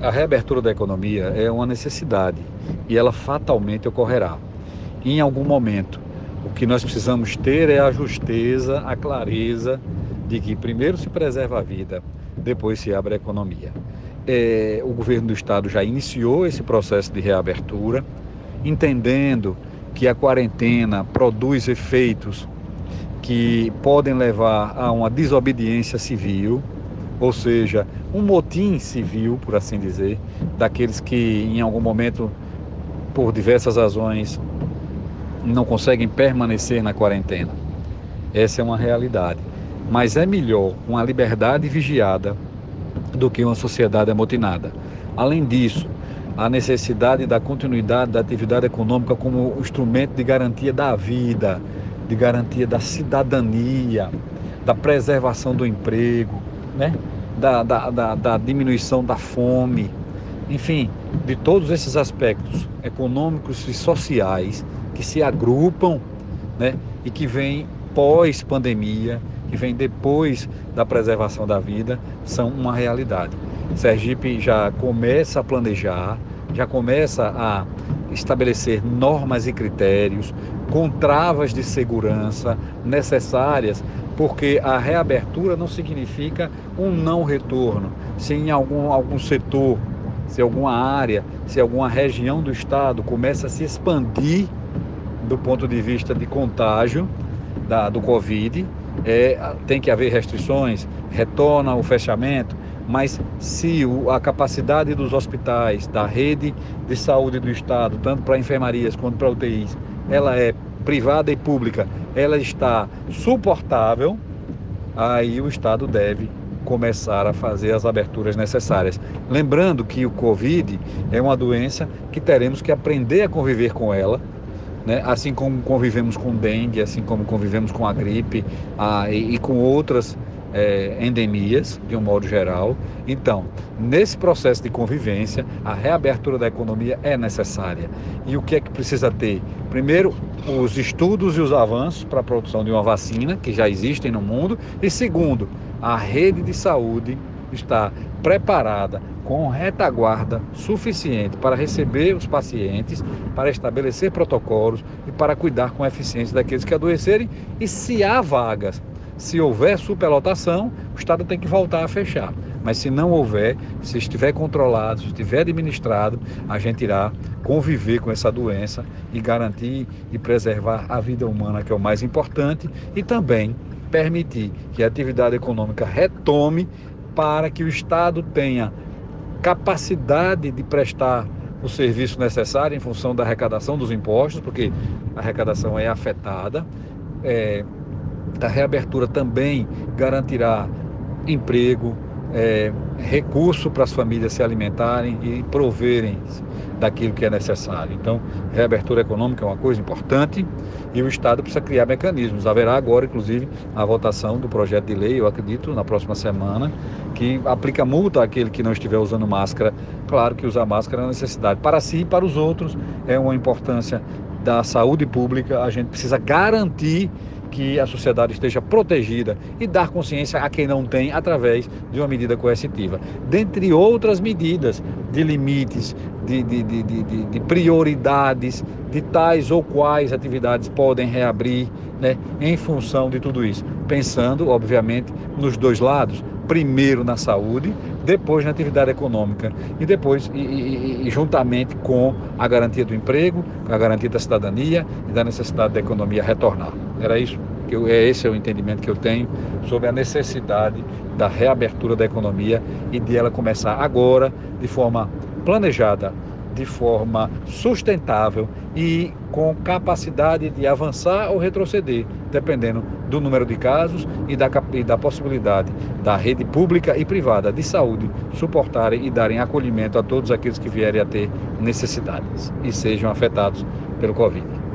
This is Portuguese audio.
A reabertura da economia é uma necessidade e ela fatalmente ocorrerá. Em algum momento, o que nós precisamos ter é a justeza, a clareza de que primeiro se preserva a vida, depois se abre a economia. É, o governo do estado já iniciou esse processo de reabertura, entendendo que a quarentena produz efeitos que podem levar a uma desobediência civil, ou seja, um motim civil, por assim dizer, daqueles que em algum momento, por diversas razões, não conseguem permanecer na quarentena. Essa é uma realidade. Mas é melhor uma liberdade vigiada do que uma sociedade amotinada. Além disso, a necessidade da continuidade da atividade econômica como instrumento de garantia da vida, de garantia da cidadania, da preservação do emprego, né? da, da, da, da diminuição da fome, enfim, de todos esses aspectos econômicos e sociais que se agrupam né? e que vêm pós-pandemia, que vem depois da preservação da vida, são uma realidade. Sergipe já começa a planejar, já começa a estabelecer normas e critérios com travas de segurança necessárias, porque a reabertura não significa um não retorno. Se em algum, algum setor, se alguma área, se alguma região do estado começa a se expandir do ponto de vista de contágio da, do Covid, é, tem que haver restrições, retorna o fechamento, mas se a capacidade dos hospitais, da rede de saúde do Estado, tanto para enfermarias quanto para UTIs, ela é privada e pública, ela está suportável, aí o Estado deve começar a fazer as aberturas necessárias. Lembrando que o Covid é uma doença que teremos que aprender a conviver com ela, né? assim como convivemos com dengue, assim como convivemos com a gripe a, e, e com outras é, endemias, de um modo geral. Então, nesse processo de convivência, a reabertura da economia é necessária. E o que é que precisa ter? Primeiro, os estudos e os avanços para a produção de uma vacina, que já existem no mundo. E segundo, a rede de saúde está preparada com retaguarda suficiente para receber os pacientes, para estabelecer protocolos e para cuidar com eficiência daqueles que adoecerem. E se há vagas, se houver superlotação, o Estado tem que voltar a fechar. Mas se não houver, se estiver controlado, se estiver administrado, a gente irá conviver com essa doença e garantir e preservar a vida humana, que é o mais importante, e também permitir que a atividade econômica retome para que o Estado tenha capacidade de prestar o serviço necessário em função da arrecadação dos impostos, porque a arrecadação é afetada. É, a reabertura também garantirá emprego, é, recurso para as famílias se alimentarem e proverem daquilo que é necessário. Então, reabertura econômica é uma coisa importante e o Estado precisa criar mecanismos. Haverá agora, inclusive, a votação do projeto de lei, eu acredito, na próxima semana, que aplica multa àquele que não estiver usando máscara. Claro que usar máscara é uma necessidade para si e para os outros, é uma importância da saúde pública. A gente precisa garantir que a sociedade esteja protegida e dar consciência a quem não tem através de uma medida coercitiva. Dentre outras medidas de limites, de, de, de, de, de prioridades, de tais ou quais atividades podem reabrir né, em função de tudo isso. Pensando, obviamente, nos dois lados, primeiro na saúde, depois na atividade econômica e depois e, e, e, juntamente com a garantia do emprego, a garantia da cidadania e da necessidade da economia retornar. Era isso que eu, é esse é o entendimento que eu tenho sobre a necessidade da reabertura da economia e de ela começar agora de forma planejada, de forma sustentável e com capacidade de avançar ou retroceder, dependendo do número de casos e da, e da possibilidade da rede pública e privada de saúde suportarem e darem acolhimento a todos aqueles que vierem a ter necessidades e sejam afetados pelo Covid.